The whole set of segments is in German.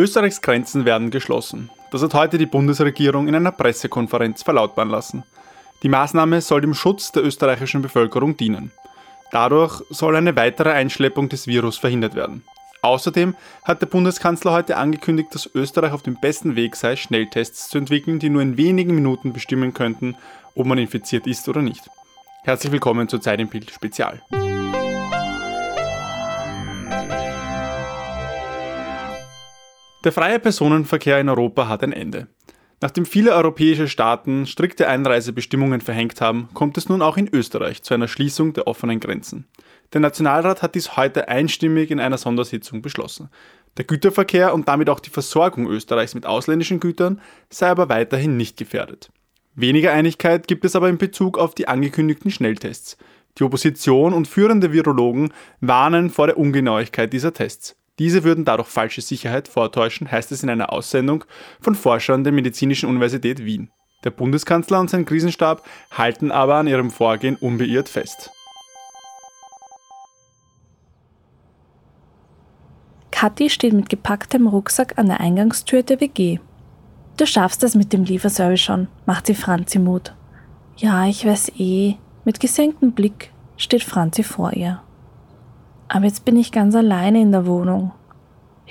Österreichs Grenzen werden geschlossen. Das hat heute die Bundesregierung in einer Pressekonferenz verlautbaren lassen. Die Maßnahme soll dem Schutz der österreichischen Bevölkerung dienen. Dadurch soll eine weitere Einschleppung des Virus verhindert werden. Außerdem hat der Bundeskanzler heute angekündigt, dass Österreich auf dem besten Weg sei, Schnelltests zu entwickeln, die nur in wenigen Minuten bestimmen könnten, ob man infiziert ist oder nicht. Herzlich willkommen zur Zeit im Bild Spezial. Der freie Personenverkehr in Europa hat ein Ende. Nachdem viele europäische Staaten strikte Einreisebestimmungen verhängt haben, kommt es nun auch in Österreich zu einer Schließung der offenen Grenzen. Der Nationalrat hat dies heute einstimmig in einer Sondersitzung beschlossen. Der Güterverkehr und damit auch die Versorgung Österreichs mit ausländischen Gütern sei aber weiterhin nicht gefährdet. Weniger Einigkeit gibt es aber in Bezug auf die angekündigten Schnelltests. Die Opposition und führende Virologen warnen vor der Ungenauigkeit dieser Tests. Diese würden dadurch falsche Sicherheit vortäuschen, heißt es in einer Aussendung von Forschern der Medizinischen Universität Wien. Der Bundeskanzler und sein Krisenstab halten aber an ihrem Vorgehen unbeirrt fest. Kathi steht mit gepacktem Rucksack an der Eingangstür der WG. Du schaffst das mit dem Lieferservice schon, macht sie Franzi Mut. Ja, ich weiß eh. Mit gesenktem Blick steht Franzi vor ihr. Aber jetzt bin ich ganz alleine in der Wohnung.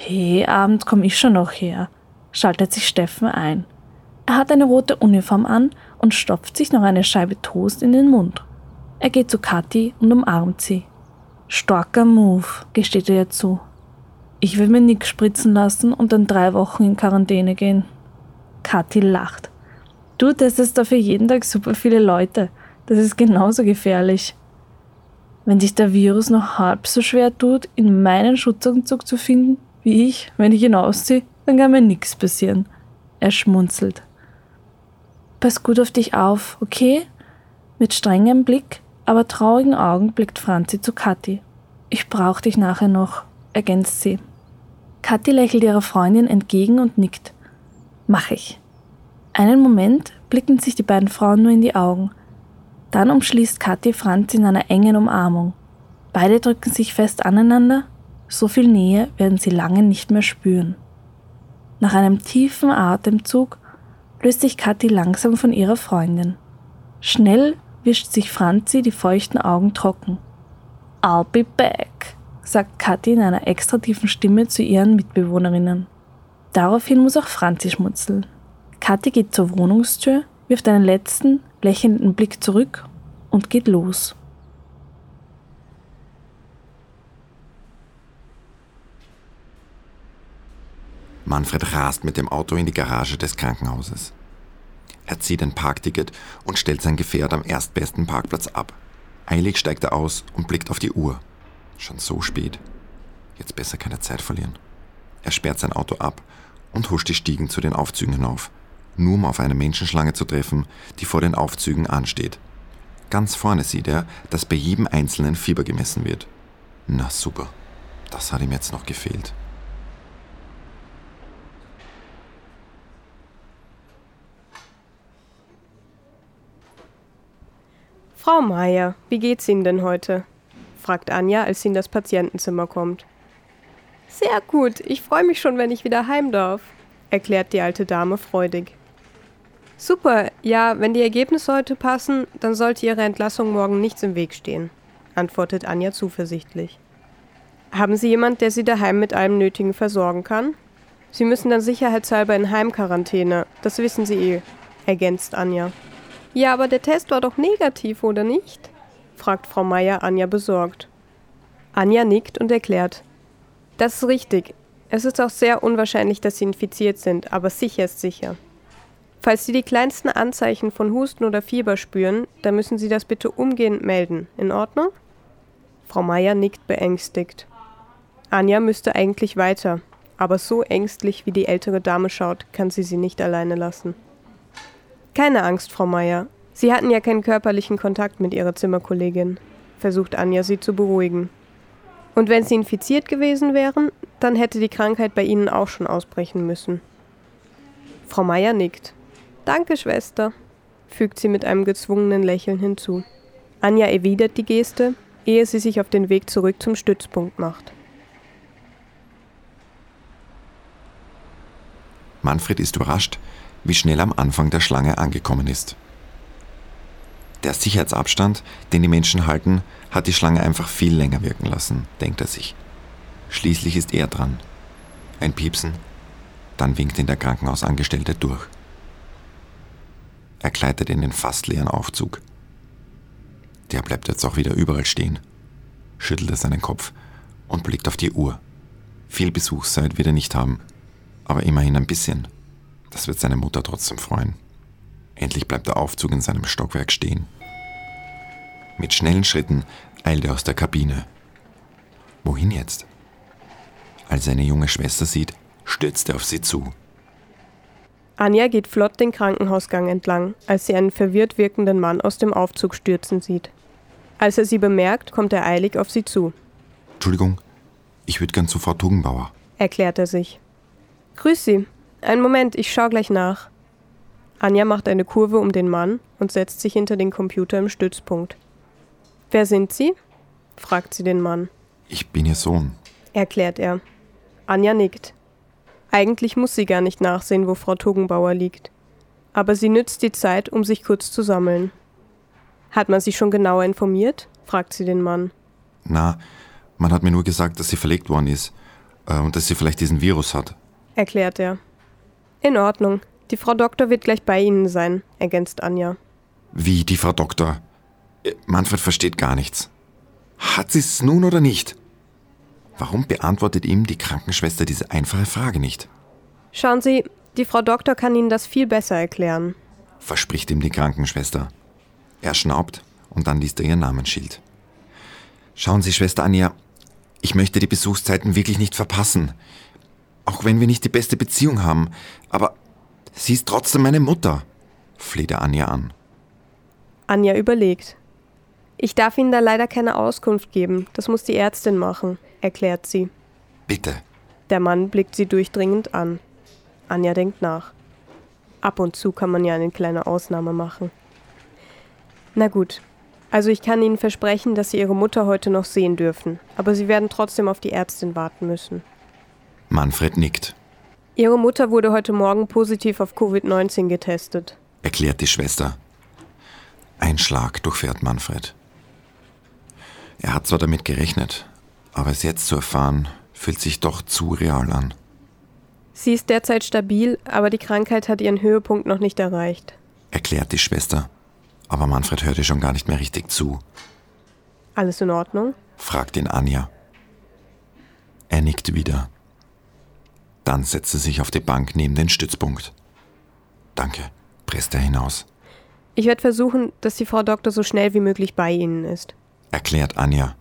Hey, Abend komm ich schon noch her, schaltet sich Steffen ein. Er hat eine rote Uniform an und stopft sich noch eine Scheibe Toast in den Mund. Er geht zu Kathi und umarmt sie. Starker Move, gesteht er ihr zu. Ich will mir nix spritzen lassen und dann drei Wochen in Quarantäne gehen. Kathi lacht. Du testest dafür jeden Tag super viele Leute. Das ist genauso gefährlich. Wenn sich der Virus noch halb so schwer tut, in meinen Schutzanzug zu finden, wie ich, wenn ich ihn ausziehe, dann kann mir nichts passieren. Er schmunzelt. Pass gut auf dich auf, okay? Mit strengem Blick, aber traurigen Augen blickt Franzi zu Kathi. Ich brauch dich nachher noch, ergänzt sie. Kathi lächelt ihrer Freundin entgegen und nickt. Mach ich. Einen Moment blicken sich die beiden Frauen nur in die Augen. Dann umschließt Kathi Franz in einer engen Umarmung. Beide drücken sich fest aneinander, so viel Nähe werden sie lange nicht mehr spüren. Nach einem tiefen Atemzug löst sich Kathi langsam von ihrer Freundin. Schnell wischt sich Franzi die feuchten Augen trocken. I'll be back, sagt Kathi in einer extra tiefen Stimme zu ihren Mitbewohnerinnen. Daraufhin muss auch Franzi schmutzeln. Kathi geht zur Wohnungstür, wirft einen letzten, lächelnden Blick zurück und geht los. Manfred rast mit dem Auto in die Garage des Krankenhauses. Er zieht ein Parkticket und stellt sein Gefährt am erstbesten Parkplatz ab. Eilig steigt er aus und blickt auf die Uhr. Schon so spät. Jetzt besser keine Zeit verlieren. Er sperrt sein Auto ab und huscht die Stiegen zu den Aufzügen hinauf nur um auf eine Menschenschlange zu treffen, die vor den Aufzügen ansteht. Ganz vorne sieht er, dass bei jedem einzelnen Fieber gemessen wird. Na super, das hat ihm jetzt noch gefehlt. Frau Meier, wie geht's Ihnen denn heute? fragt Anja, als sie in das Patientenzimmer kommt. Sehr gut, ich freue mich schon, wenn ich wieder heim darf, erklärt die alte Dame freudig. Super, ja, wenn die Ergebnisse heute passen, dann sollte Ihrer Entlassung morgen nichts im Weg stehen, antwortet Anja zuversichtlich. Haben Sie jemand, der Sie daheim mit allem Nötigen versorgen kann? Sie müssen dann sicherheitshalber in Heimquarantäne, das wissen Sie eh, ergänzt Anja. Ja, aber der Test war doch negativ, oder nicht? fragt Frau Meier Anja besorgt. Anja nickt und erklärt. Das ist richtig. Es ist auch sehr unwahrscheinlich, dass Sie infiziert sind, aber sicher ist sicher. Falls Sie die kleinsten Anzeichen von Husten oder Fieber spüren, dann müssen Sie das bitte umgehend melden. In Ordnung? Frau Meier nickt beängstigt. Anja müsste eigentlich weiter, aber so ängstlich wie die ältere Dame schaut, kann sie sie nicht alleine lassen. Keine Angst, Frau Meier. Sie hatten ja keinen körperlichen Kontakt mit Ihrer Zimmerkollegin, versucht Anja sie zu beruhigen. Und wenn Sie infiziert gewesen wären, dann hätte die Krankheit bei Ihnen auch schon ausbrechen müssen. Frau Meier nickt. Danke, Schwester, fügt sie mit einem gezwungenen Lächeln hinzu. Anja erwidert die Geste, ehe sie sich auf den Weg zurück zum Stützpunkt macht. Manfred ist überrascht, wie schnell am Anfang der Schlange angekommen ist. Der Sicherheitsabstand, den die Menschen halten, hat die Schlange einfach viel länger wirken lassen, denkt er sich. Schließlich ist er dran. Ein Piepsen, dann winkt ihn der Krankenhausangestellte durch. Er gleitet in den fast leeren Aufzug. Der bleibt jetzt auch wieder überall stehen, schüttelt er seinen Kopf und blickt auf die Uhr. Viel Besuchszeit wird er nicht haben, aber immerhin ein bisschen. Das wird seine Mutter trotzdem freuen. Endlich bleibt der Aufzug in seinem Stockwerk stehen. Mit schnellen Schritten eilt er aus der Kabine. Wohin jetzt? Als er eine junge Schwester sieht, stürzt er auf sie zu. Anja geht flott den Krankenhausgang entlang, als sie einen verwirrt wirkenden Mann aus dem Aufzug stürzen sieht. Als er sie bemerkt, kommt er eilig auf sie zu. Entschuldigung, ich würde gern zu Frau Tugenbauer, erklärt er sich. Grüß Sie. Einen Moment, ich schau gleich nach. Anja macht eine Kurve um den Mann und setzt sich hinter den Computer im Stützpunkt. Wer sind Sie? fragt sie den Mann. Ich bin Ihr Sohn, erklärt er. Anja nickt. Eigentlich muss sie gar nicht nachsehen, wo Frau Tugenbauer liegt. Aber sie nützt die Zeit, um sich kurz zu sammeln. Hat man sich schon genauer informiert? fragt sie den Mann. Na, man hat mir nur gesagt, dass sie verlegt worden ist äh, und dass sie vielleicht diesen Virus hat, erklärt er. In Ordnung. Die Frau Doktor wird gleich bei Ihnen sein, ergänzt Anja. Wie die Frau Doktor? Äh, Manfred versteht gar nichts. Hat sie es nun oder nicht? Warum beantwortet ihm die Krankenschwester diese einfache Frage nicht? Schauen Sie, die Frau Doktor kann Ihnen das viel besser erklären, verspricht ihm die Krankenschwester. Er schnaubt und dann liest er ihr Namensschild. Schauen Sie, Schwester Anja, ich möchte die Besuchszeiten wirklich nicht verpassen. Auch wenn wir nicht die beste Beziehung haben, aber sie ist trotzdem meine Mutter, fleht er Anja an. Anja überlegt. Ich darf Ihnen da leider keine Auskunft geben, das muss die Ärztin machen, erklärt sie. Bitte. Der Mann blickt sie durchdringend an. Anja denkt nach. Ab und zu kann man ja eine kleine Ausnahme machen. Na gut, also ich kann Ihnen versprechen, dass Sie Ihre Mutter heute noch sehen dürfen, aber Sie werden trotzdem auf die Ärztin warten müssen. Manfred nickt. Ihre Mutter wurde heute Morgen positiv auf Covid-19 getestet, erklärt die Schwester. Ein Schlag durchfährt Manfred. Er hat zwar damit gerechnet, aber es jetzt zu erfahren, fühlt sich doch zu real an. Sie ist derzeit stabil, aber die Krankheit hat ihren Höhepunkt noch nicht erreicht, erklärt die Schwester. Aber Manfred hörte schon gar nicht mehr richtig zu. Alles in Ordnung? fragt ihn Anja. Er nickt wieder. Dann setzt er sich auf die Bank neben den Stützpunkt. Danke, presst er hinaus. Ich werde versuchen, dass die Frau Doktor so schnell wie möglich bei Ihnen ist, erklärt Anja.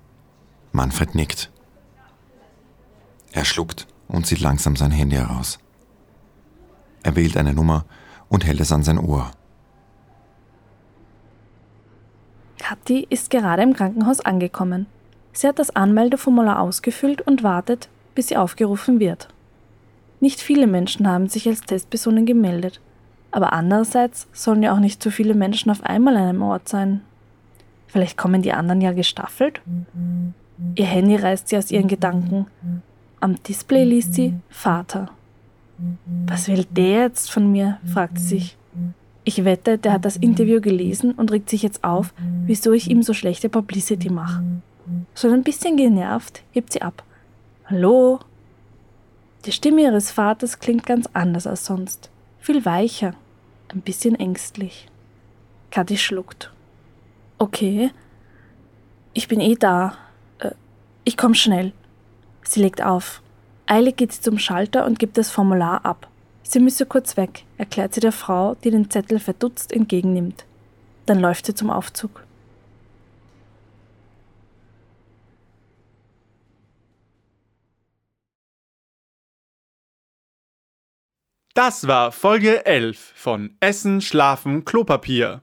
Manfred nickt. Er schluckt und zieht langsam sein Handy heraus. Er wählt eine Nummer und hält es an sein Ohr. Kathi ist gerade im Krankenhaus angekommen. Sie hat das Anmeldeformular ausgefüllt und wartet, bis sie aufgerufen wird. Nicht viele Menschen haben sich als Testpersonen gemeldet, aber andererseits sollen ja auch nicht so viele Menschen auf einmal an einem Ort sein. Vielleicht kommen die anderen ja gestaffelt? Ihr Handy reißt sie aus ihren Gedanken. Am Display liest sie Vater. Was will der jetzt von mir? fragt sie sich. Ich wette, der hat das Interview gelesen und regt sich jetzt auf, wieso ich ihm so schlechte Publicity mache. Schon ein bisschen genervt hebt sie ab. Hallo? Die Stimme ihres Vaters klingt ganz anders als sonst. Viel weicher, ein bisschen ängstlich. Kathi schluckt. Okay, ich bin eh da. Äh, ich komm schnell. Sie legt auf. Eilig geht sie zum Schalter und gibt das Formular ab. Sie müsse kurz weg, erklärt sie der Frau, die den Zettel verdutzt entgegennimmt. Dann läuft sie zum Aufzug. Das war Folge 11 von Essen, Schlafen, Klopapier.